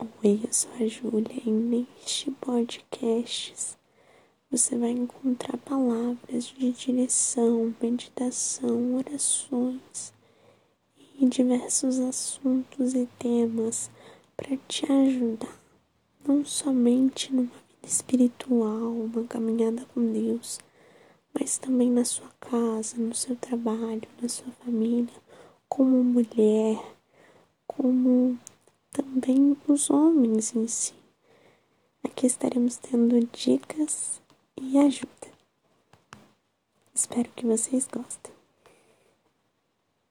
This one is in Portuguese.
Oi, eu sou a Júlia e neste podcast você vai encontrar palavras de direção, meditação, orações e diversos assuntos e temas para te ajudar, não somente numa vida espiritual, uma caminhada com Deus, mas também na sua casa, no seu trabalho, na sua família, como mulher, como também os homens em si. Aqui estaremos tendo dicas e ajuda. Espero que vocês gostem.